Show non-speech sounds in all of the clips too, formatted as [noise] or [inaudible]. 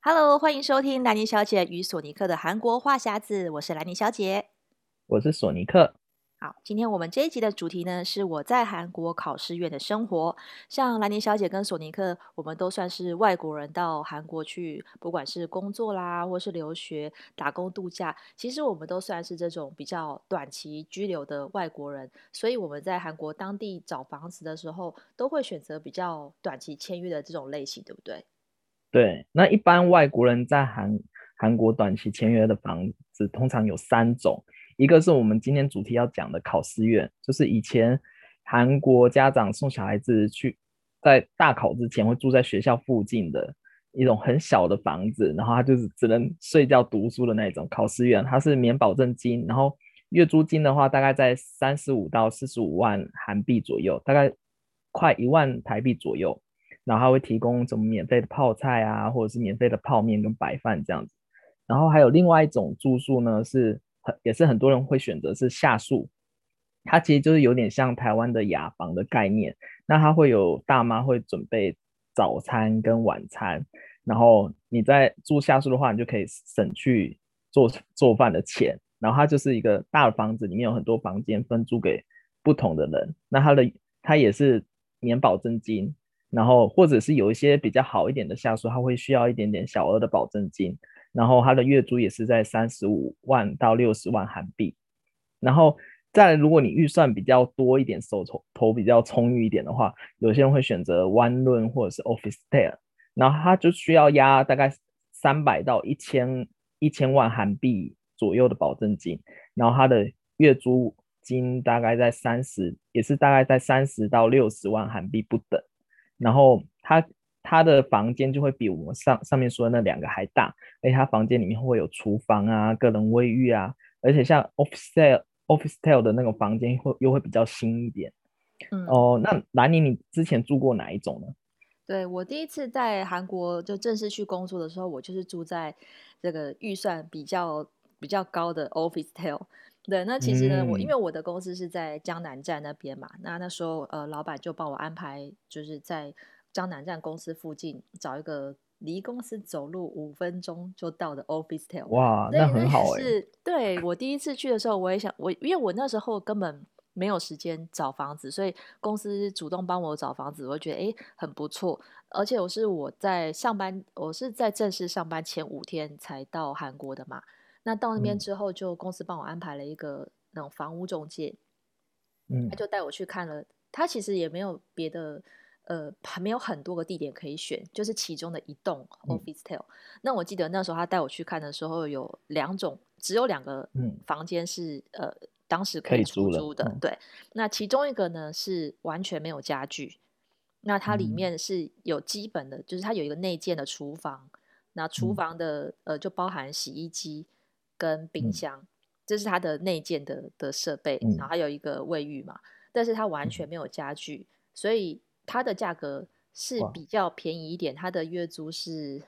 Hello，欢迎收听兰妮小姐与索尼克的韩国话匣子，我是兰妮小姐，我是索尼克。好，今天我们这一集的主题呢是我在韩国考试院的生活。像兰妮小姐跟索尼克，我们都算是外国人到韩国去，不管是工作啦，或是留学、打工度假，其实我们都算是这种比较短期居留的外国人。所以我们在韩国当地找房子的时候，都会选择比较短期签约的这种类型，对不对？对，那一般外国人在韩韩国短期签约的房子通常有三种，一个是我们今天主题要讲的考试院，就是以前韩国家长送小孩子去在大考之前会住在学校附近的一种很小的房子，然后他就是只能睡觉读书的那种考试院，它是免保证金，然后月租金的话大概在三十五到四十五万韩币左右，大概快一万台币左右。然后他会提供什么免费的泡菜啊，或者是免费的泡面跟白饭这样子。然后还有另外一种住宿呢，是很也是很多人会选择是下宿，它其实就是有点像台湾的雅房的概念。那它会有大妈会准备早餐跟晚餐，然后你在住下宿的话，你就可以省去做做饭的钱。然后它就是一个大的房子，里面有很多房间分租给不同的人。那它的它也是免保证金。然后，或者是有一些比较好一点的下属，他会需要一点点小额的保证金。然后，他的月租也是在三十五万到六十万韩币。然后，再，如果你预算比较多一点，手头头比较充裕一点的话，有些人会选择 One Room 或者是 Officetel。然后，他就需要押大概三百到一千一千万韩币左右的保证金。然后，他的月租金大概在三十，也是大概在三十到六十万韩币不等。然后他他的房间就会比我们上上面说的那两个还大，而且他房间里面会有厨房啊、个人卫浴啊，而且像 Officetel Officetel 的那个房间会又会比较新一点。嗯、哦，那兰妮，你之前住过哪一种呢？对，我第一次在韩国就正式去工作的时候，我就是住在这个预算比较比较高的 Officetel。对，那其实呢，嗯、我因为我的公司是在江南站那边嘛，那那时候呃，老板就帮我安排，就是在江南站公司附近找一个离公司走路五分钟就到的 Officetel。哇，那很好哎。是，对，我第一次去的时候，我也想我，因为我那时候根本没有时间找房子，所以公司主动帮我找房子，我觉得哎很不错。而且我是我在上班，我是在正式上班前五天才到韩国的嘛。那到那边之后，就公司帮我安排了一个那种房屋中介，嗯，他就带我去看了。他其实也没有别的，呃，还没有很多个地点可以选，就是其中的一栋 Officetel。嗯、那我记得那时候他带我去看的时候，有两种，只有两个房间是、嗯、呃当时可以出租的。嗯、对，那其中一个呢是完全没有家具，那它里面是有基本的，嗯、就是它有一个内建的厨房，那厨房的、嗯、呃就包含洗衣机。跟冰箱，嗯、这是它的内建的的设备，嗯、然后还有一个卫浴嘛，但是它完全没有家具，嗯、所以它的价格是比较便宜一点。它的月租是，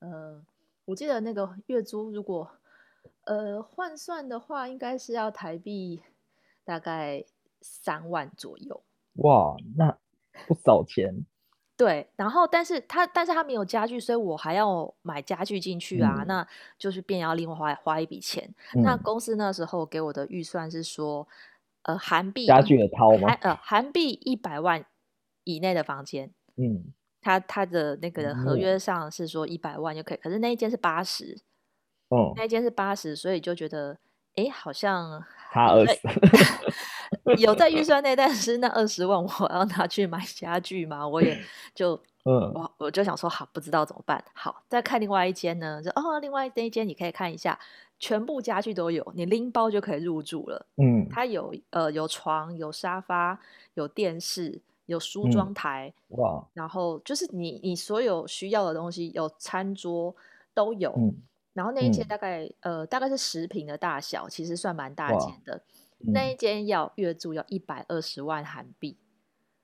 呃，我记得那个月租如果呃换算的话，应该是要台币大概三万左右。哇，那不少钱。对，然后但是他但是他没有家具，所以我还要买家具进去啊，嗯、那就是便要另外花花一笔钱。嗯、那公司那时候给我的预算是说，呃，韩币家具的掏吗？呃，韩币一百万以内的房间，嗯，他他的那个合约上是说一百万就可以，嗯、可是那一间是八十，哦，那一间是八十，所以就觉得，哎，好像差二十。[laughs] 有在预算内，但是那二十万我要拿去买家具嘛，我也 [laughs] 就，嗯，我我就想说，好，不知道怎么办。好，再看另外一间呢，就哦，另外那一间你可以看一下，全部家具都有，你拎包就可以入住了。嗯，它有呃有床、有沙发、有电视、有梳妆台，嗯、哇，然后就是你你所有需要的东西，有餐桌都有。嗯、然后那一间大概、嗯、呃大概是十平的大小，其实算蛮大间的。那一间要月租要一百二十万韩币，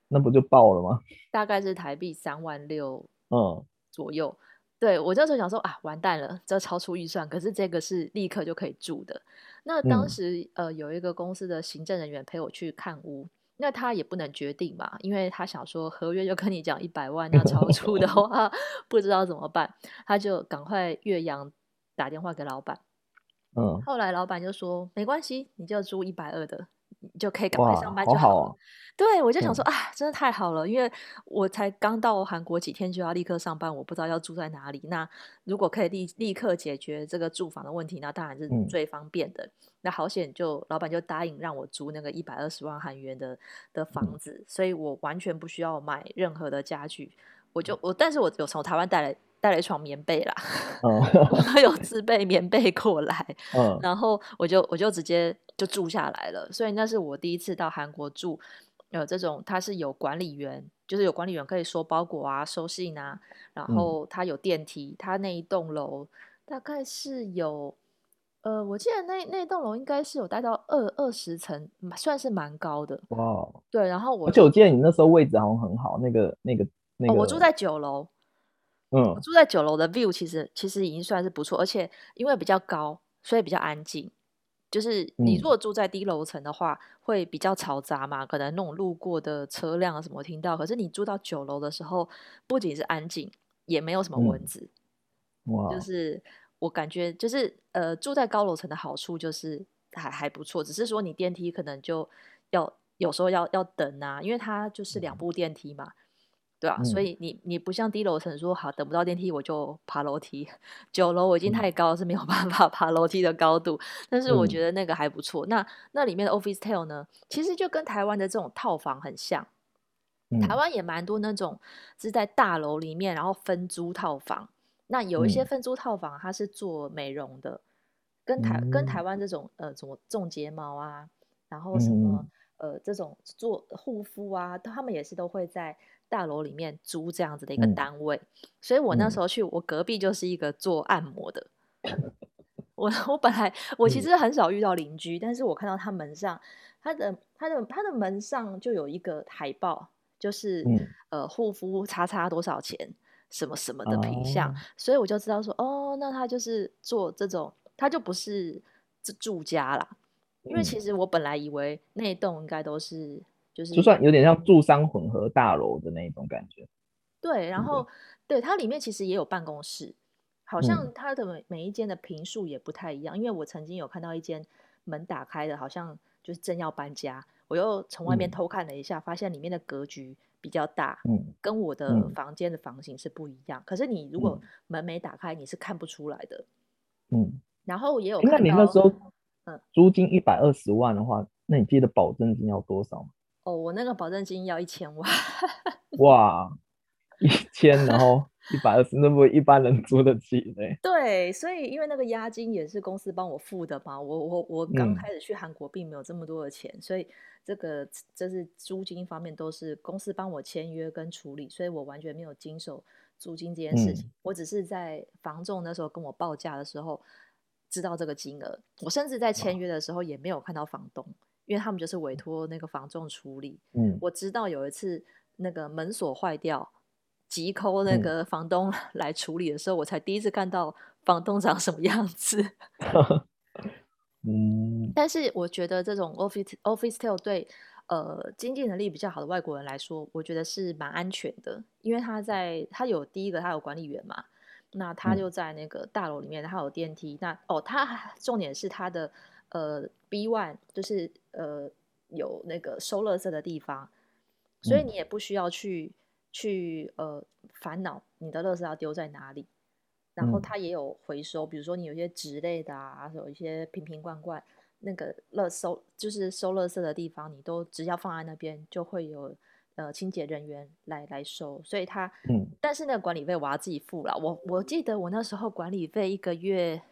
那不就爆了吗？大概是台币三万六，嗯，左右。嗯、对我这时候想说啊，完蛋了，这超出预算。可是这个是立刻就可以住的。那当时、嗯、呃有一个公司的行政人员陪我去看屋，那他也不能决定嘛，因为他想说合约就跟你讲一百万，那超出的话 [laughs] 不知道怎么办，他就赶快岳阳打电话给老板。嗯，后来老板就说没关系，你就租一百二的。你就可以赶快上班就好了。好好啊、对，我就想说、嗯、啊，真的太好了，因为我才刚到韩国几天就要立刻上班，我不知道要住在哪里。那如果可以立立刻解决这个住房的问题，那当然是最方便的。嗯、那好险，就老板就答应让我租那个一百二十万韩元的的房子，嗯、所以我完全不需要买任何的家具。我就我，但是我有从台湾带来。带了一床棉被啦，嗯、我 [laughs] 有自备棉被过来，[laughs] 嗯、然后我就我就直接就住下来了。所以那是我第一次到韩国住，有这种它是有管理员，就是有管理员可以收包裹啊、收信啊，然后它有电梯，它那一栋楼大概是有，呃，我记得那那栋楼应该是有待到二二十层，算是蛮高的。哇，对，然后我而且我记得你那时候位置好像很好，那个那个那个、哦，我住在九楼。住在九楼的 view 其实其实已经算是不错，而且因为比较高，所以比较安静。就是你如果住在低楼层的话，嗯、会比较嘈杂嘛，可能那种路过的车辆什么听到。可是你住到九楼的时候，不仅是安静，也没有什么蚊子。嗯、哇，就是我感觉就是呃，住在高楼层的好处就是还还不错，只是说你电梯可能就要有时候要要等啊，因为它就是两部电梯嘛。嗯对啊，嗯、所以你你不像低楼层说好等不到电梯我就爬楼梯，[laughs] 九楼我已经太高了，是没有办法爬楼梯的高度。但是我觉得那个还不错。嗯、那那里面的 Officetel 呢，其实就跟台湾的这种套房很像。嗯、台湾也蛮多那种是在大楼里面，然后分租套房。那有一些分租套房，它是做美容的，嗯、跟台跟台湾这种呃什么种睫毛啊，然后什么、嗯、呃这种做护肤啊，他们也是都会在。大楼里面租这样子的一个单位，嗯、所以我那时候去，我隔壁就是一个做按摩的。[laughs] 嗯、我 [laughs] 我本来我其实很少遇到邻居，嗯、但是我看到他门上，他的他的他的门上就有一个海报，就是、嗯、呃护肤叉叉多少钱，什么什么的品相，哦、所以我就知道说，哦，那他就是做这种，他就不是住家啦。嗯、因为其实我本来以为那一栋应该都是。就是就算有点像住商混合大楼的那种感觉，对，然后对它里面其实也有办公室，好像它的每每一间的平数也不太一样，嗯、因为我曾经有看到一间门打开的，好像就是正要搬家，我又从外面偷看了一下，嗯、发现里面的格局比较大，嗯，跟我的房间的房型是不一样。嗯、可是你如果门没打开，你是看不出来的，嗯。然后也有看到，那你那时候，嗯，租金一百二十万的话，嗯、那你记得保证金要多少吗？哦，我那个保证金要一千万，[laughs] 哇，一千，然后一百二十，那不一般人租得起嘞？对，所以因为那个押金也是公司帮我付的嘛，我我我刚开始去韩国并没有这么多的钱，嗯、所以这个这是租金方面都是公司帮我签约跟处理，所以我完全没有经手租金这件事情，嗯、我只是在房仲那时候跟我报价的时候知道这个金额，我甚至在签约的时候也没有看到房东。因为他们就是委托那个房仲处理。嗯，我知道有一次那个门锁坏掉，急 call 那个房东 [laughs] 来处理的时候，嗯、我才第一次看到房东长什么样子。[laughs] 嗯，但是我觉得这种 office Officetel 对呃经济能力比较好的外国人来说，我觉得是蛮安全的，因为他在他有第一个他有管理员嘛，那他就在那个大楼里面，他有电梯。那哦，他重点是他的。呃，B one 就是呃有那个收垃圾的地方，所以你也不需要去去呃烦恼你的垃圾要丢在哪里，然后它也有回收，比如说你有些纸类的啊，有一些瓶瓶罐罐，那个垃收就是收垃圾的地方，你都只要放在那边，就会有呃清洁人员来来收，所以它嗯，但是那个管理费我要自己付了，我我记得我那时候管理费一个月。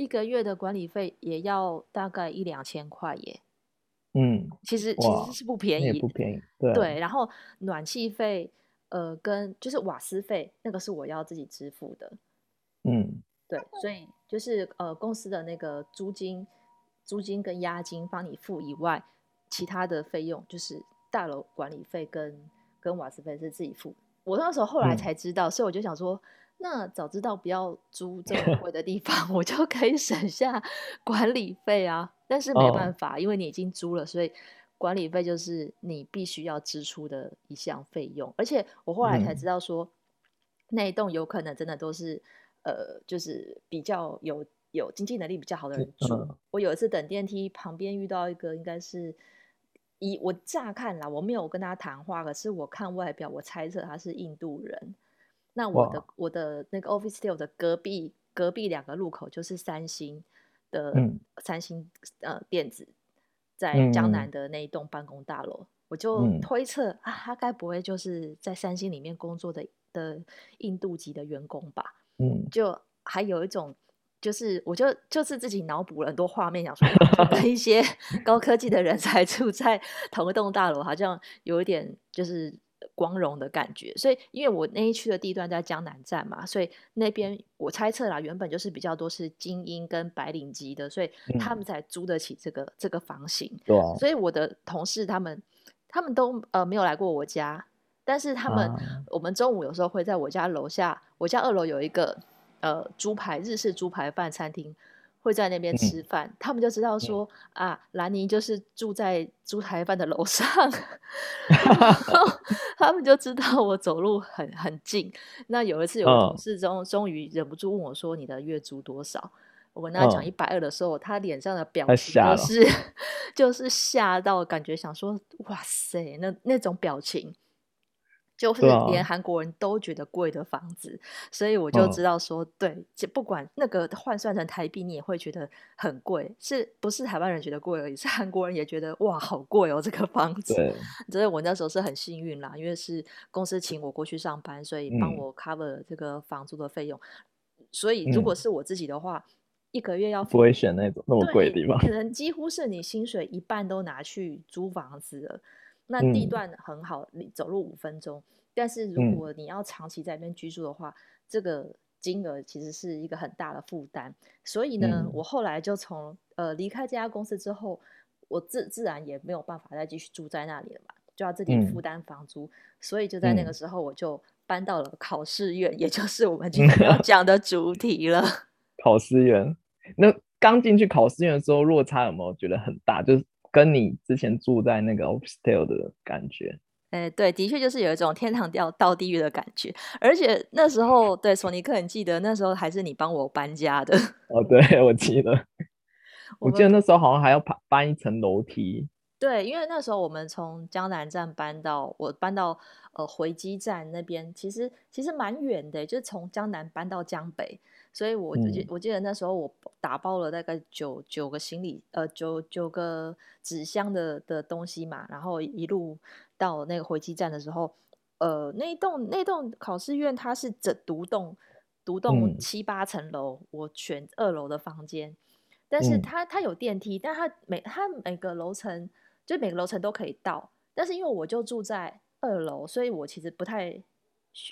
一个月的管理费也要大概一两千块耶，嗯，其实其实是不便宜，不便宜，对，对。然后暖气费，呃，跟就是瓦斯费，那个是我要自己支付的，嗯，对。所以就是呃，公司的那个租金、租金跟押金帮你付以外，其他的费用就是大楼管理费跟跟瓦斯费是自己付。我那时候后来才知道，嗯、所以我就想说。那早知道不要租这么贵的地方，我就可以省下管理费啊。但是没办法，哦、因为你已经租了，所以管理费就是你必须要支出的一项费用，而且我后来才知道说，嗯、那一栋有可能真的都是呃，就是比较有有经济能力比较好的人住。嗯、我有一次等电梯旁边遇到一个，应该是一我乍看啦，我没有跟他谈话，可是我看外表，我猜测他是印度人。那我的我的那个 Office Tale 的隔壁隔壁两个路口就是三星的三星、嗯、呃电子。在江南的那一栋办公大楼，嗯、我就推测、嗯、啊，他该不会就是在三星里面工作的的印度籍的员工吧？嗯，就还有一种，就是我就就是自己脑补了很多画面，想说跟一些 [laughs] 高科技的人才住在同一栋大楼，好像有一点就是。光荣的感觉，所以因为我那一区的地段在江南站嘛，所以那边我猜测啦，原本就是比较多是精英跟白领级的，所以他们才租得起这个、嗯、这个房型。对啊，所以我的同事他们他们都呃没有来过我家，但是他们、啊、我们中午有时候会在我家楼下，我家二楼有一个呃猪排日式猪排饭餐厅。会在那边吃饭，嗯、他们就知道说、嗯、啊，兰妮就是住在猪台饭的楼上，[laughs] 然后 [laughs] 他们就知道我走路很很近。那有一次有个同事终终于忍不住问我说：“你的月租多少？”我跟他讲一百二的时候，嗯、他脸上的表情就是 [laughs] 就是吓到，感觉想说：“哇塞，那那种表情。”就是连韩国人都觉得贵的房子，啊、所以我就知道说，嗯、对，就不管那个换算成台币，你也会觉得很贵，是不是台湾人觉得贵而已？是韩国人也觉得哇，好贵哦，这个房子。对，所以我那时候是很幸运啦，因为是公司请我过去上班，所以帮我 cover 这个房租的费用。嗯、所以如果是我自己的话，嗯、一个月要不会选那种那么贵的地方，可能几乎是你薪水一半都拿去租房子了。那地段很好，你、嗯、走路五分钟。但是如果你要长期在那边居住的话，嗯、这个金额其实是一个很大的负担。所以呢，嗯、我后来就从呃离开这家公司之后，我自自然也没有办法再继续住在那里了嘛，就要自己负担房租。嗯、所以就在那个时候，我就搬到了考试院，嗯、也就是我们今天要 [laughs] 讲的主题了。考试院，那刚进去考试院的时候，落差有没有觉得很大？就是。跟你之前住在那个 hostel 的感觉，哎、欸，对，的确就是有一种天堂掉到地狱的感觉。而且那时候，对，索尼克，你记得那时候还是你帮我搬家的。[laughs] 哦，对，我记得，我记得那时候好像还要爬搬一层楼梯。对，因为那时候我们从江南站搬到我搬到呃回基站那边，其实其实蛮远的，就是从江南搬到江北。所以我记我记得那时候我打包了大概九九个行李，呃，九九个纸箱的的东西嘛，然后一路到那个回基站的时候，呃，那栋那栋考试院它是整独栋独栋七八层楼，我选二楼的房间，但是它它有电梯，但它每它每个楼层就每个楼层都可以到，但是因为我就住在二楼，所以我其实不太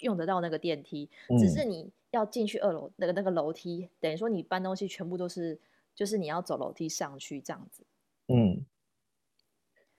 用得到那个电梯，只是你。要进去二楼那个那个楼梯，等于说你搬东西全部都是，就是你要走楼梯上去这样子。嗯，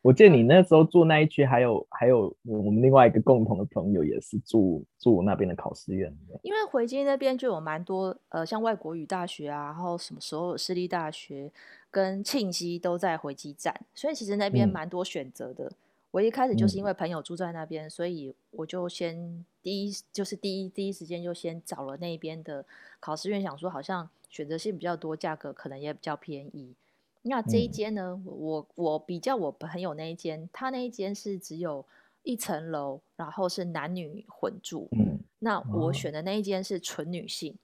我记得你那时候住那一区，还有还有我们另外一个共同的朋友也是住住那边的考试院。因为回京那边就有蛮多呃，像外国语大学啊，然后什么所有私立大学跟庆熙都在回基站，所以其实那边蛮多选择的。嗯我一开始就是因为朋友住在那边，嗯、所以我就先第一就是第一第一时间就先找了那边的考试院，想说好像选择性比较多，价格可能也比较便宜。那这一间呢，嗯、我我比较我朋友那一间，他那一间是只有一层楼，然后是男女混住。嗯，那我选的那一间是纯女性，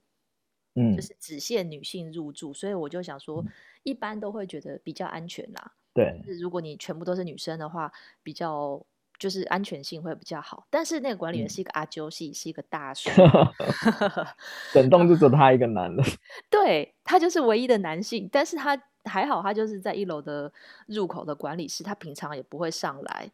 嗯，就是只限女性入住，所以我就想说，一般都会觉得比较安全啦。对，如果你全部都是女生的话，比较就是安全性会比较好。但是那个管理员是一个阿啾系，是一个大叔，[laughs] 整栋就只有 [laughs] 他一个男的。[laughs] 对，他就是唯一的男性，但是他还好，他就是在一楼的入口的管理室，他平常也不会上来，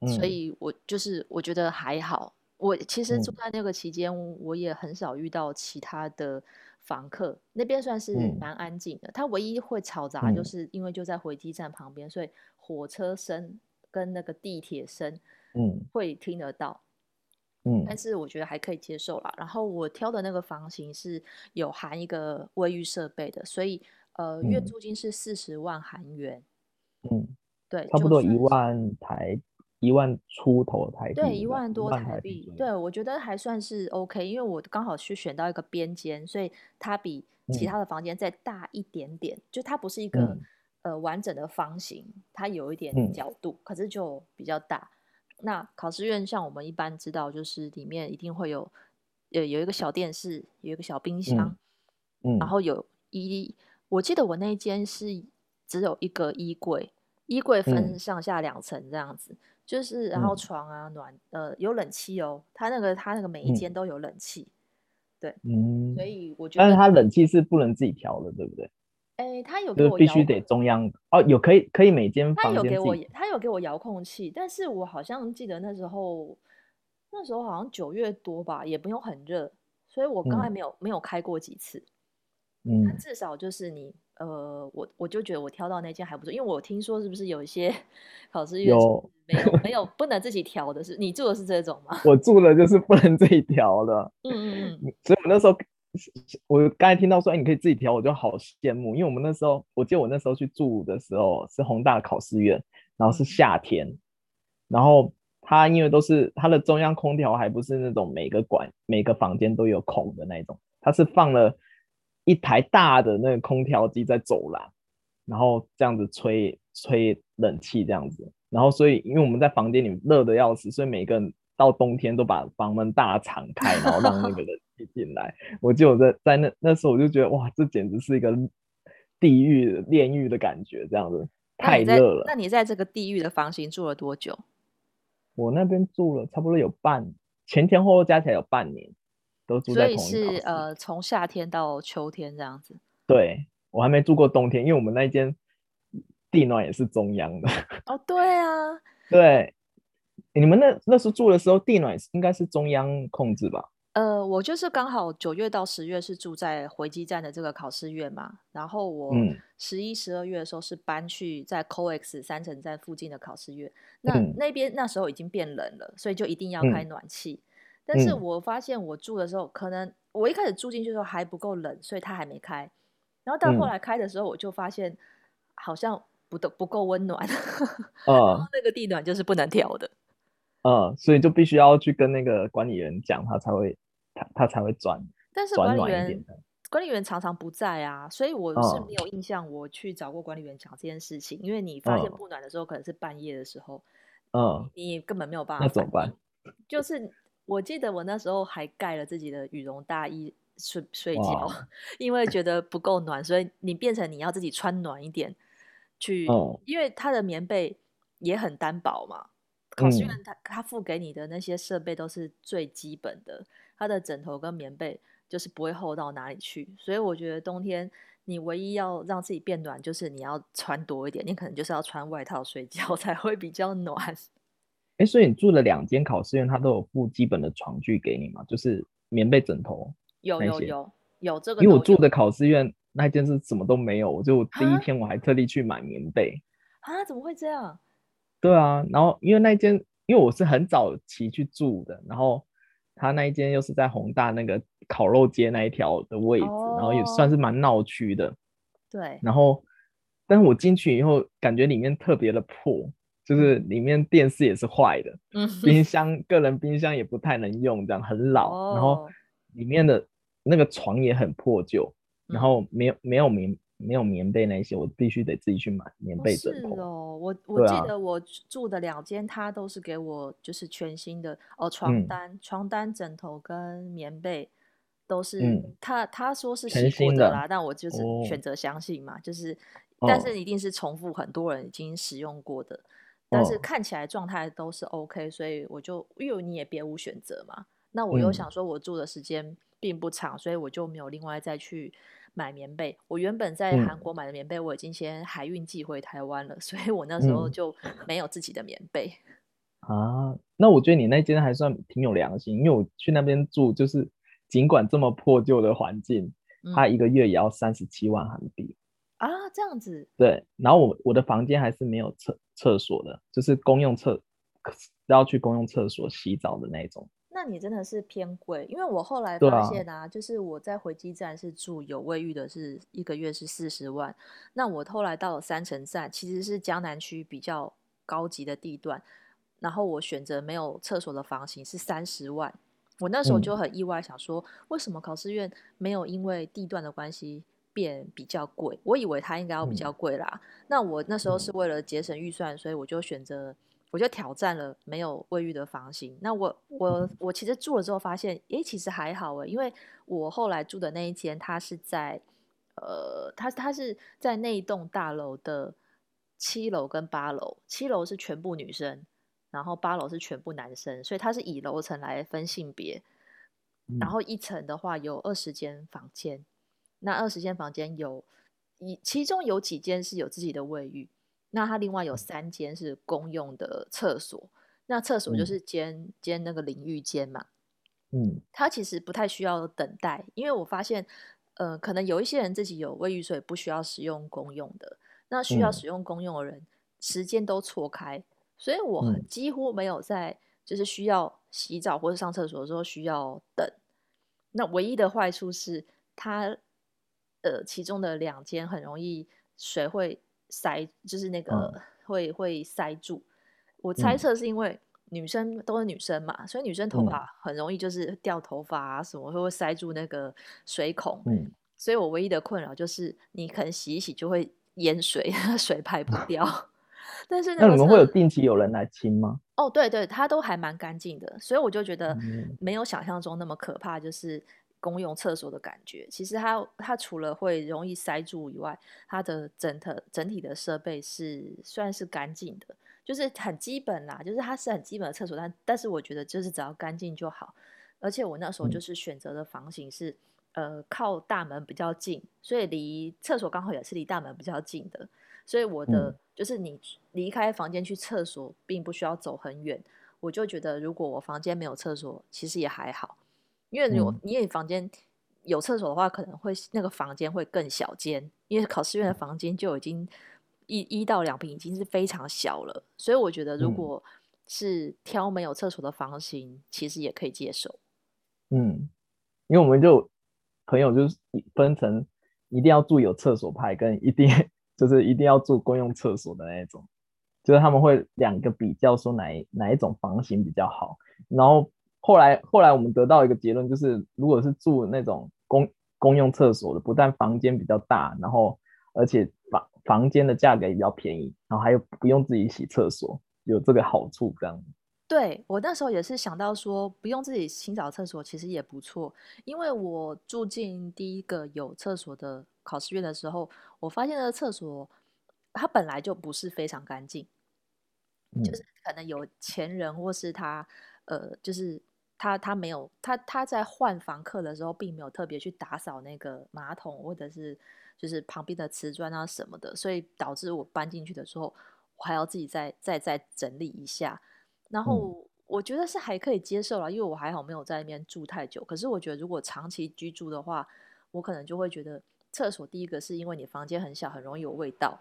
嗯、所以我就是我觉得还好。我其实住在那个期间，嗯、我也很少遇到其他的。房客那边算是蛮安静的，嗯、它唯一会吵杂，就是因为就在回基站旁边，嗯、所以火车声跟那个地铁声，嗯，会听得到，嗯，但是我觉得还可以接受啦。然后我挑的那个房型是有含一个卫浴设备的，所以呃，月租金是四十万韩元，嗯，对，差不多一万台，一万出头台币，对，一万多台币，对，我觉得还算是 OK，因为我刚好去选到一个边间，所以它比其他的房间再大一点点，嗯、就它不是一个、嗯、呃完整的方形，它有一点角度，嗯、可是就比较大。那考试院像我们一般知道，就是里面一定会有有有一个小电视，有一个小冰箱，嗯，嗯然。后有一，我记得我那一间是只有一个衣柜，衣柜分上下两层这样子。嗯就是，然后床啊，暖，呃，有冷气哦。他那个，他那个每一间都有冷气，对，嗯，所以我觉得，但是它冷气是不能自己调的，对不对？哎，他有给我，必须得中央哦，有可以可以每间房间，他有给我，他有给我遥控器，但是我好像记得那时候，那时候好像九月多吧，也不用很热，所以我刚才没有没有开过几次，嗯，至少就是你。呃，我我就觉得我挑到那间还不错，因为我听说是不是有一些 [laughs] 考试院没有没有，没有 [laughs] 不能自己调的是？你住的是这种吗？我住的就是不能自己调的。嗯嗯嗯。所以我那时候我刚才听到说，哎，你可以自己调，我就好羡慕，因为我们那时候，我记得我那时候去住的时候是宏大考试院，然后是夏天，嗯、然后它因为都是它的中央空调还不是那种每个管每个房间都有孔的那种，它是放了。一台大的那个空调机在走廊，然后这样子吹吹冷气这样子，然后所以因为我们在房间里热的要死，所以每个人到冬天都把房门大敞开，然后让那个冷气进来。[laughs] 我记得我在在那那时候我就觉得哇，这简直是一个地狱炼狱的感觉，这样子太热了。那你在这个地狱的房型住了多久？我那边住了差不多有半，前前后后加起来有半年。都住在同一所以是呃，从夏天到秋天这样子。对，我还没住过冬天，因为我们那间地暖也是中央的。[laughs] 哦，对啊，对，你们那那时候住的时候，地暖应该是中央控制吧？呃，我就是刚好九月到十月是住在回基站的这个考试院嘛，然后我十一、十二月的时候是搬去在 COEX 三层站附近的考试院，那、嗯、那边那时候已经变冷了，所以就一定要开暖气。嗯但是我发现我住的时候，嗯、可能我一开始住进去的时候还不够冷，所以它还没开。然后到后来开的时候，我就发现好像不都不够温暖。[laughs] 嗯，然后那个地暖就是不能调的。嗯，所以就必须要去跟那个管理员讲，他才会他他才会转。但是管理员管理员常常不在啊，所以我是没有印象我去找过管理员讲这件事情。嗯、因为你发现不暖的时候，可能是半夜的时候，嗯，你根本没有办法。那怎么办？就是。我记得我那时候还盖了自己的羽绒大衣睡睡觉，[laughs] 因为觉得不够暖，所以你变成你要自己穿暖一点去，因为它的棉被也很单薄嘛。考试院它它付给你的那些设备都是最基本的，它的枕头跟棉被就是不会厚到哪里去，所以我觉得冬天你唯一要让自己变暖，就是你要穿多一点，你可能就是要穿外套睡觉 [laughs] 才会比较暖。哎，所以你住了两间考试院，它都有附基本的床具给你吗？就是棉被、枕头。有有有有这个。因为我住的考试院那间是什么都没有，我就第一天我还特地去买棉被。啊？怎么会这样？对啊，然后因为那间，因为我是很早期去住的，然后他那一间又是在宏大那个烤肉街那一条的位置，哦、然后也算是蛮闹区的。对。然后，但是我进去以后，感觉里面特别的破。就是里面电视也是坏的，嗯、[laughs] 冰箱个人冰箱也不太能用，这样很老。哦、然后里面的那个床也很破旧，嗯、然后没有没有棉没有棉被那些，我必须得自己去买棉被枕头。是哦，我我记得我住的两间，他都是给我就是全新的哦床单、嗯、床单、枕头跟棉被都是、嗯、他他说是洗过的啦，的但我就是选择相信嘛，哦、就是但是一定是重复很多人已经使用过的。但是看起来状态都是 OK，所以我就因为你也别无选择嘛。那我又想说，我住的时间并不长，嗯、所以我就没有另外再去买棉被。我原本在韩国买的棉被，我已经先海运寄回台湾了，[laughs] 所以我那时候就没有自己的棉被。啊，那我觉得你那间还算挺有良心，因为我去那边住，就是尽管这么破旧的环境，它一个月也要三十七万韩币。啊，这样子。对，然后我我的房间还是没有厕厕所的，就是公用厕，要去公用厕所洗澡的那种。那你真的是偏贵，因为我后来发现啊，啊就是我在回基站是住有卫浴的，是一个月是四十万。那我后来到了三城站，其实是江南区比较高级的地段，然后我选择没有厕所的房型是三十万。我那时候就很意外，想说为什么考试院没有因为地段的关系变比较贵？我以为它应该要比较贵啦。嗯、那我那时候是为了节省预算，所以我就选择。我就挑战了没有卫浴的房型。那我我我其实住了之后发现，诶，其实还好诶，因为我后来住的那一间，它是在呃，它它是在那一栋大楼的七楼跟八楼，七楼是全部女生，然后八楼是全部男生，所以它是以楼层来分性别。然后一层的话有二十间房间，那二十间房间有一其中有几间是有自己的卫浴。那它另外有三间是公用的厕所，那厕所就是间间、嗯、那个淋浴间嘛，嗯，它其实不太需要等待，因为我发现，呃，可能有一些人自己有卫浴，所以不需要使用公用的，那需要使用公用的人、嗯、时间都错开，所以我几乎没有在就是需要洗澡或者上厕所的时候需要等。那唯一的坏处是它，呃，其中的两间很容易水会。塞就是那个会、嗯、会塞住，我猜测是因为女生都是女生嘛，嗯、所以女生头发很容易就是掉头发啊什么，会会塞住那个水孔。嗯，所以我唯一的困扰就是你可能洗一洗就会淹水，[laughs] 水排不掉。[laughs] 但是那，那你们会有定期有人来清吗？哦，对对，它都还蛮干净的，所以我就觉得没有想象中那么可怕，就是。公用厕所的感觉，其实它它除了会容易塞住以外，它的整体整体的设备是算是干净的，就是很基本啦，就是它是很基本的厕所，但但是我觉得就是只要干净就好。而且我那时候就是选择的房型是，嗯、呃，靠大门比较近，所以离厕所刚好也是离大门比较近的，所以我的、嗯、就是你离开房间去厕所并不需要走很远，我就觉得如果我房间没有厕所，其实也还好。因为有你，你房间有厕所的话，可能会那个房间会更小间。因为考试院的房间就已经一一到两平已经是非常小了，所以我觉得如果是挑没有厕所的房型，嗯、其实也可以接受。嗯，因为我们就朋友就是分成一定要住有厕所派，跟一定就是一定要住公用厕所的那种，就是他们会两个比较说哪哪一种房型比较好，然后。后来，后来我们得到一个结论，就是如果是住那种公公用厕所的，不但房间比较大，然后而且房房间的价格也比较便宜，然后还有不用自己洗厕所，有这个好处。这样。对，我那时候也是想到说，不用自己清扫厕所其实也不错，因为我住进第一个有厕所的考试院的时候，我发现那个厕所它本来就不是非常干净，嗯、就是可能有前人或是他呃，就是。他他没有他他在换房客的时候，并没有特别去打扫那个马桶或者是就是旁边的瓷砖啊什么的，所以导致我搬进去的时候，我还要自己再再再整理一下。然后我觉得是还可以接受啦，因为我还好没有在那边住太久。可是我觉得如果长期居住的话，我可能就会觉得厕所第一个是因为你房间很小，很容易有味道。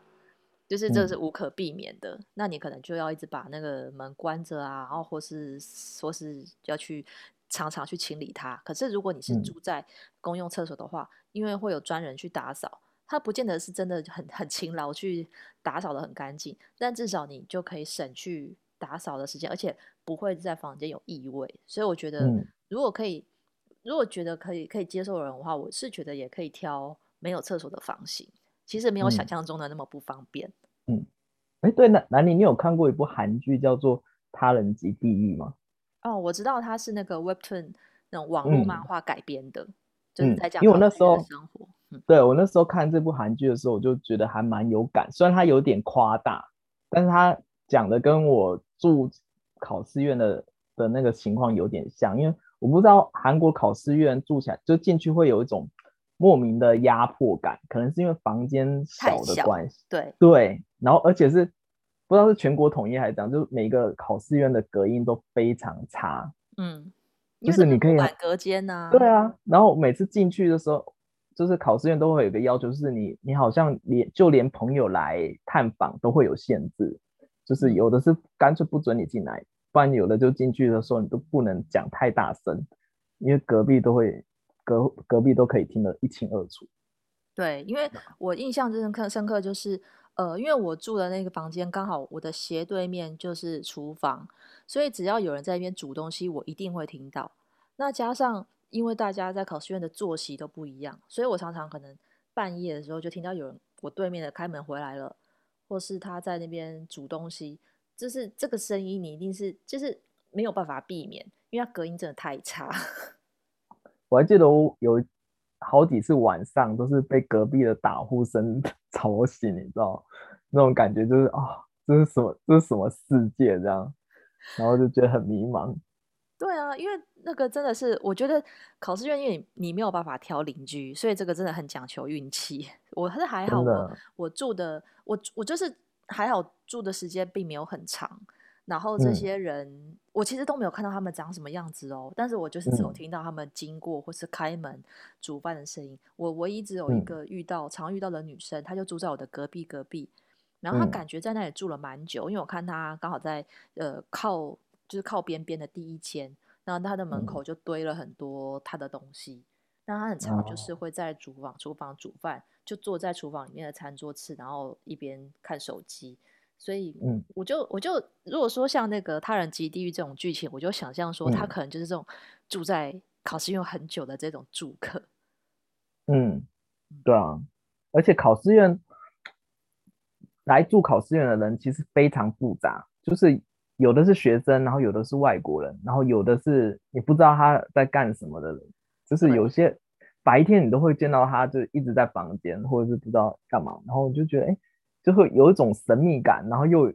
就是这是无可避免的，嗯、那你可能就要一直把那个门关着啊，然后或是说是要去常常去清理它。可是如果你是住在公用厕所的话，嗯、因为会有专人去打扫，他不见得是真的很很勤劳去打扫的很干净，但至少你就可以省去打扫的时间，而且不会在房间有异味。所以我觉得，如果可以，如果觉得可以可以接受人的话，我是觉得也可以挑没有厕所的房型。其实没有想象中的那么不方便。嗯，哎、嗯，对，南南宁，你有看过一部韩剧叫做《他人及地狱》吗？哦，我知道它是那个 Webtoon 那种网络漫画改编的，嗯、就是在讲、嗯、因为我那时候生活。嗯、对我那时候看这部韩剧的时候，我就觉得还蛮有感，虽然它有点夸大，但是它讲的跟我住考试院的的那个情况有点像，因为我不知道韩国考试院住起来就进去会有一种。莫名的压迫感，可能是因为房间小的关系。对对，然后而且是不知道是全国统一还是怎样，就是每个考试院的隔音都非常差。嗯，就是你可以隔间呐、啊。对啊，然后每次进去的时候，就是考试院都会有个要求，就是你你好像连就连朋友来探访都会有限制，就是有的是干脆不准你进来，不然有的就进去的时候你都不能讲太大声，因为隔壁都会隔隔壁都可以听得一清二楚。对，因为我印象最深刻深刻就是，呃，因为我住的那个房间刚好我的斜对面就是厨房，所以只要有人在那边煮东西，我一定会听到。那加上因为大家在考试院的作息都不一样，所以我常常可能半夜的时候就听到有人我对面的开门回来了，或是他在那边煮东西，就是这个声音你一定是就是没有办法避免，因为它隔音真的太差。我还记得我有。好几次晚上都是被隔壁的打呼声 [laughs] 吵醒，你知道那种感觉就是啊、哦，这是什么？这是什么世界这样？然后就觉得很迷茫。对啊，因为那个真的是，我觉得考试院因为你你没有办法挑邻居，所以这个真的很讲求运气。[laughs] 我还是还好我，我我住的我我就是还好住的时间并没有很长。然后这些人，嗯、我其实都没有看到他们长什么样子哦，但是我就是只有听到他们经过或是开门煮饭的声音。我唯一只有一个遇到、嗯、常遇到的女生，她就住在我的隔壁隔壁，然后她感觉在那里住了蛮久，嗯、因为我看她刚好在呃靠就是靠边边的第一间，然后她的门口就堆了很多她的东西，那、嗯、她很常就是会在厨房厨房煮饭，就坐在厨房里面的餐桌吃，然后一边看手机。所以，嗯，我就我就如果说像那个他人及地狱这种剧情，我就想象说他可能就是这种住在考试院很久的这种住客。嗯，对啊，而且考试院来住考试院的人其实非常复杂，就是有的是学生，然后有的是外国人，然后有的是你不知道他在干什么的人，就是有些白天你都会见到他，就一直在房间或者是不知道干嘛，然后我就觉得，哎。就会有一种神秘感，然后又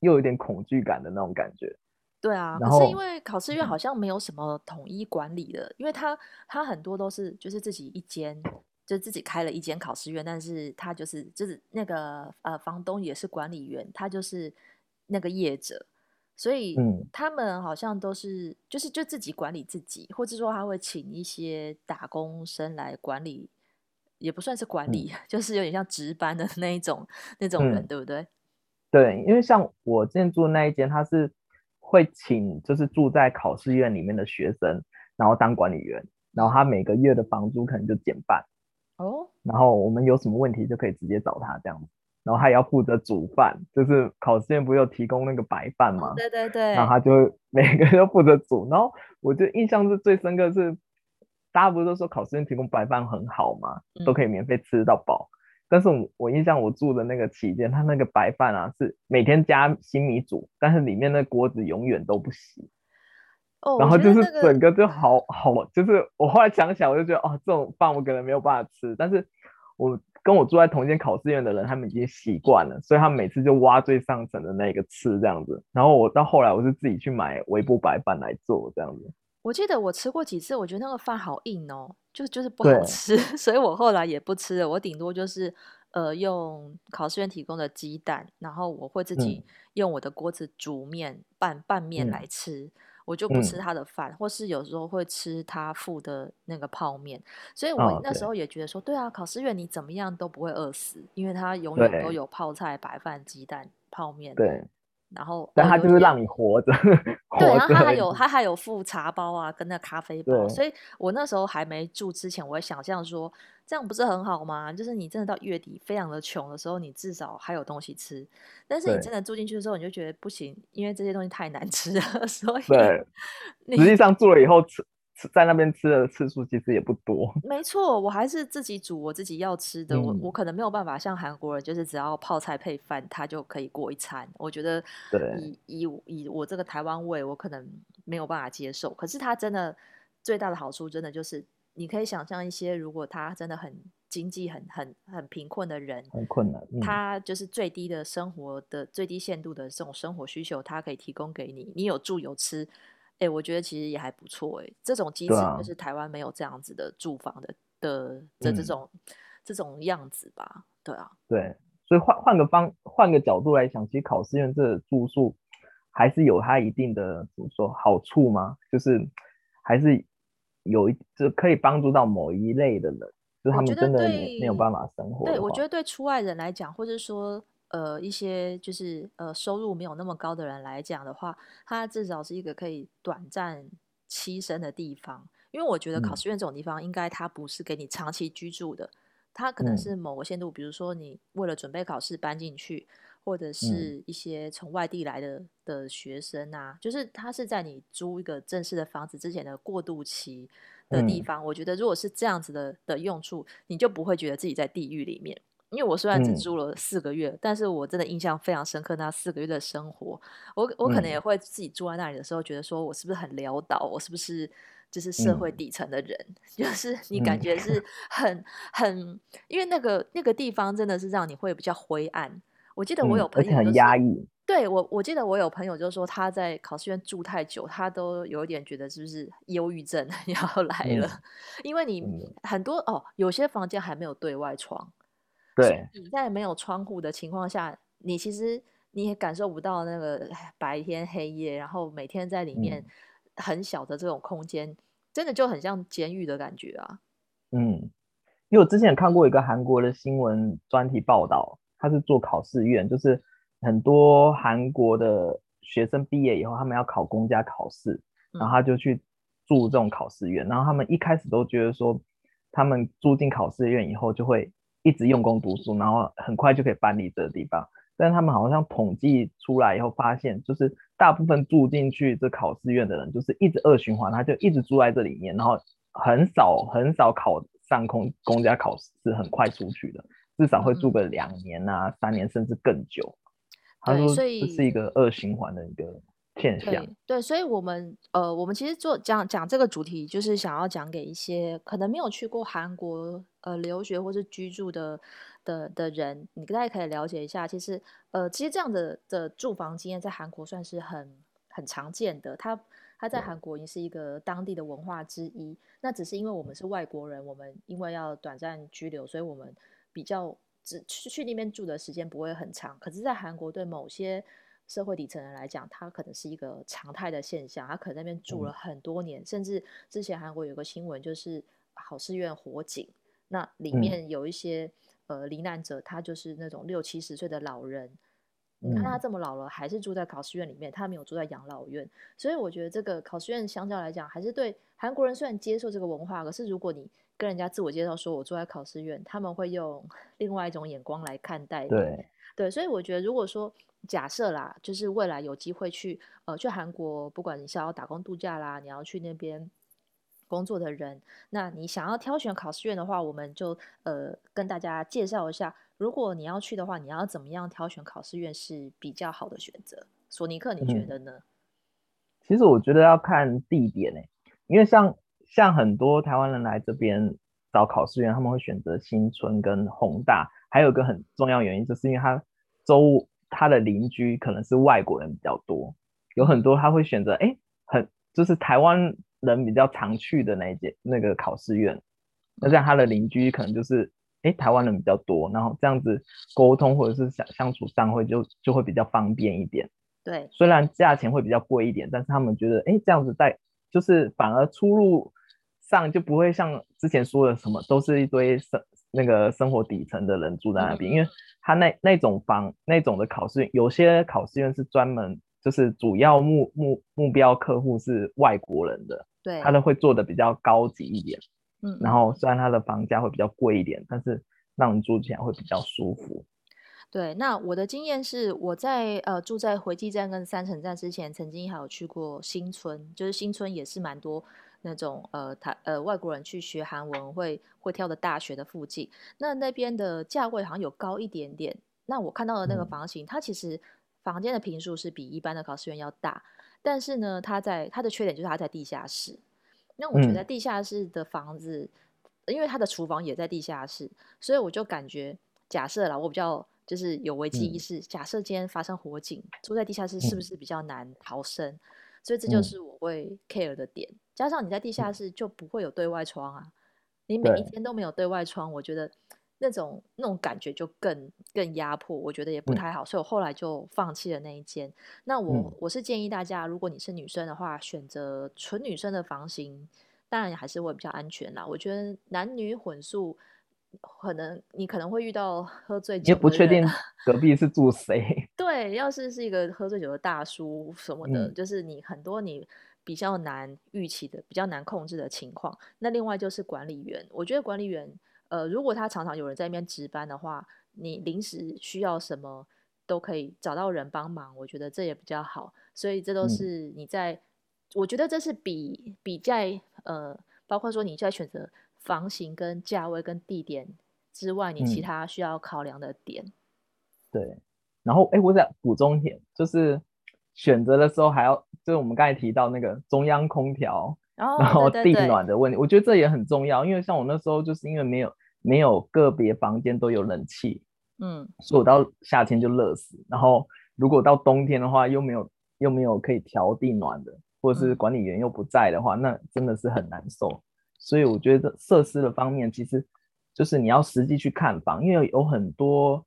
又有点恐惧感的那种感觉。对啊，可是因为考试院好像没有什么统一管理的，嗯、因为他他很多都是就是自己一间，就自己开了一间考试院，但是他就是就是那个呃房东也是管理员，他就是那个业者，所以他们好像都是就是就自己管理自己，或者说他会请一些打工生来管理。也不算是管理，嗯、[laughs] 就是有点像值班的那一种那种人，嗯、对不对？对，因为像我之前住的那一间，他是会请就是住在考试院里面的学生，然后当管理员，然后他每个月的房租可能就减半哦。然后我们有什么问题就可以直接找他这样子，然后他也要负责煮饭，就是考试院不是有提供那个白饭吗？哦、对对对。然后他就 [laughs] 每个人都负责煮，然后我就印象是最深刻是。大家不是都说考试院提供白饭很好吗？都可以免费吃到饱。嗯、但是我我印象我住的那个期间，他那个白饭啊是每天加新米煮，但是里面那锅子永远都不洗。哦，然后就是整个就好好，就是我后来想起来，我就觉得哦，这种饭我可能没有办法吃。但是我跟我住在同一间考试院的人，他们已经习惯了，所以他们每次就挖最上层的那个吃这样子。然后我到后来我是自己去买微波白饭来做这样子。我记得我吃过几次，我觉得那个饭好硬哦，就就是不好吃，[laughs] 所以我后来也不吃了。我顶多就是呃用考试院提供的鸡蛋，然后我会自己用我的锅子煮面、嗯、拌拌面来吃，嗯、我就不吃他的饭，嗯、或是有时候会吃他附的那个泡面。所以我那时候也觉得说，哦、对，对啊，考试院你怎么样都不会饿死，因为他永远都有泡菜、白饭、鸡蛋、泡面。对。然后，但他就是让你活着。对，然后他还有 [laughs] 他还有附茶包啊，跟那咖啡包。所以我那时候还没住之前，我会想象说，这样不是很好吗？就是你真的到月底非常的穷的时候，你至少还有东西吃。但是你真的住进去的时候，你就觉得不行，因为这些东西太难吃了。[laughs] 所以，对，实际上住了以后吃。在那边吃的次数其实也不多。[laughs] 没错，我还是自己煮我自己要吃的。嗯、我我可能没有办法像韩国人，就是只要泡菜配饭，他就可以过一餐。我觉得以，以以以我这个台湾胃，我可能没有办法接受。可是他真的最大的好处，真的就是你可以想象一些，如果他真的很经济很很很贫困的人，很困难，嗯、他就是最低的生活的最低限度的这种生活需求，他可以提供给你，你有住有吃。哎、欸，我觉得其实也还不错哎，这种机制就是台湾没有这样子的住房的的的这种、嗯、这种样子吧？对啊，对，所以换换个方换个角度来想，其实考试院这个住宿还是有它一定的怎么说好处吗？就是还是有一就可以帮助到某一类的人，就是他们真的没有办法生活。对，我觉得对出外人来讲，或者说。呃一些就是呃收入没有那么高的人来讲的话，它至少是一个可以短暂栖身的地方。因为我觉得考试院这种地方，应该它不是给你长期居住的，它可能是某个限度，比如说你为了准备考试搬进去。或者是一些从外地来的的学生啊，就是他是在你租一个正式的房子之前的过渡期的地方。我觉得如果是这样子的的用处，你就不会觉得自己在地狱里面。因为我虽然只住了四个月，但是我真的印象非常深刻，那四个月的生活，我我可能也会自己住在那里的时候，觉得说我是不是很潦倒，我是不是就是社会底层的人，[laughs] 就是你感觉是。很很，因为那个那个地方真的是让你会比较灰暗。我记得我有朋友、就是嗯、很压抑。对我，我记得我有朋友就说他在考试院住太久，他都有一点觉得是不是忧郁症 [laughs] 要来了？嗯、因为你很多哦，有些房间还没有对外窗，对，你在没有窗户的情况下，你其实你也感受不到那个白天黑夜，然后每天在里面很小的这种空间，嗯、真的就很像监狱的感觉啊。嗯，因为我之前看过一个韩国的新闻专题报道。他是做考试院，就是很多韩国的学生毕业以后，他们要考公家考试，然后他就去住这种考试院。然后他们一开始都觉得说，他们住进考试院以后就会一直用功读书，然后很快就可以搬离这个地方。但他们好像统计出来以后发现，就是大部分住进去这考试院的人，就是一直恶循环，他就一直住在这里面，然后很少很少考上公公家考试是很快出去的。至少会住个两年啊、嗯，三年甚至更久。他说这是一个恶循环的一个现象。对，对，所以我们呃，我们其实做讲讲这个主题，就是想要讲给一些可能没有去过韩国呃留学或是居住的的的人，你大家可以了解一下。其实呃，其实这样的的住房经验在韩国算是很很常见的。他他在韩国也是一个当地的文化之一。那只是因为我们是外国人，我们因为要短暂居留，所以我们。比较只去去那边住的时间不会很长，可是，在韩国对某些社会底层人来讲，它可能是一个常态的现象。他可能那边住了很多年，嗯、甚至之前韩国有个新闻，就是考试院火警，那里面有一些、嗯、呃罹难者，他就是那种六七十岁的老人。你看他这么老了，还是住在考试院里面，他没有住在养老院。所以我觉得这个考试院相较来讲，还是对韩国人虽然接受这个文化，可是如果你跟人家自我介绍说，我住在考试院，他们会用 [laughs] 另外一种眼光来看待。对对，所以我觉得，如果说假设啦，就是未来有机会去呃去韩国，不管你是要打工度假啦，你要去那边工作的人，那你想要挑选考试院的话，我们就呃跟大家介绍一下，如果你要去的话，你要怎么样挑选考试院是比较好的选择？索尼克，你觉得呢？嗯，其实我觉得要看地点诶，因为像。像很多台湾人来这边找考试院，他们会选择新村跟宏大，还有一个很重要原因，就是因为他周他的邻居可能是外国人比较多，有很多他会选择哎，很就是台湾人比较常去的那一间那个考试院，那这样他的邻居可能就是哎台湾人比较多，然后这样子沟通或者是相相处上会就就会比较方便一点。对，虽然价钱会比较贵一点，但是他们觉得哎这样子在就是反而出入。上就不会像之前说的什么都是一堆生那个生活底层的人住在那边，因为他那那种房那种的考试院，有些考试院是专门就是主要目目目标客户是外国人的，对，他都会做的比较高级一点，嗯，然后虽然他的房价会比较贵一点，但是让人住起来会比较舒服。对，那我的经验是我在呃住在回继站跟三城站之前，曾经还有去过新村，就是新村也是蛮多。那种呃台呃外国人去学韩文会会挑的大学的附近，那那边的价位好像有高一点点。那我看到的那个房型，嗯、它其实房间的平数是比一般的考试院要大，但是呢，它在它的缺点就是它在地下室。那我觉得地下室的房子，嗯、因为它的厨房也在地下室，所以我就感觉假设啦，我比较就是有危机意识，嗯、假设今天发生火警，住在地下室是不是比较难逃生？嗯、所以这就是我会 care 的点。加上你在地下室就不会有对外窗啊，你每一天都没有对外窗，我觉得那种那种感觉就更更压迫，我觉得也不太好，所以我后来就放弃了那一间。那我我是建议大家，如果你是女生的话，选择纯女生的房型，当然还是会比较安全啦。我觉得男女混宿可能你可能会遇到喝醉酒，你也不确定 [laughs] 隔壁是住谁。[laughs] 对，要是是一个喝醉酒的大叔什么的，嗯、就是你很多你比较难预期的、比较难控制的情况。那另外就是管理员，我觉得管理员，呃，如果他常常有人在那边值班的话，你临时需要什么都可以找到人帮忙，我觉得这也比较好。所以这都是你在，嗯、我觉得这是比比在呃，包括说你在选择。房型跟价位跟地点之外，你其他需要考量的点。嗯、对，然后哎，我想补充一点，就是选择的时候还要，就是我们刚才提到那个中央空调，哦、然后地暖的问题，对对对，我觉得这也很重要，因为像我那时候就是因为没有没有个别房间都有冷气，嗯，所以我到夏天就热死，然后如果到冬天的话又没有又没有可以调地暖的，或者是管理员又不在的话，嗯、那真的是很难受。所以我觉得设施的方面，其实就是你要实际去看房，因为有很多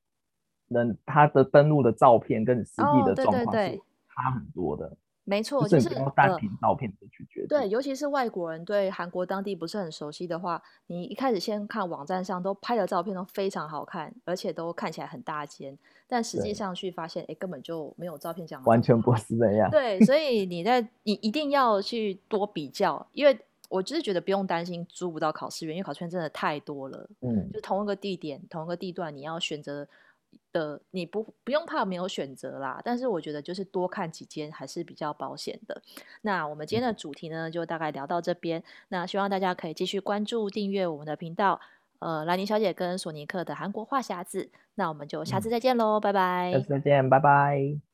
人他的登录的照片跟实际的状况是差很多的。没错，就是单凭照片的去决定。对，尤其是外国人对韩国当地不是很熟悉的话，你一开始先看网站上都拍的照片都非常好看，而且都看起来很大间，但实际上去发现，哎，根本就没有照片讲的完全不是这样。对，所以你在你一定要去多比较，因为。我就是觉得不用担心租不到考试院，因为考试院真的太多了。嗯，就同一个地点、同一个地段，你要选择的，你不不用怕没有选择啦。但是我觉得就是多看几间还是比较保险的。那我们今天的主题呢，就大概聊到这边。那希望大家可以继续关注、订阅我们的频道。呃，兰妮小姐跟索尼克的韩国话匣子。那我们就下次再见喽，嗯、拜拜。下次再见，拜拜。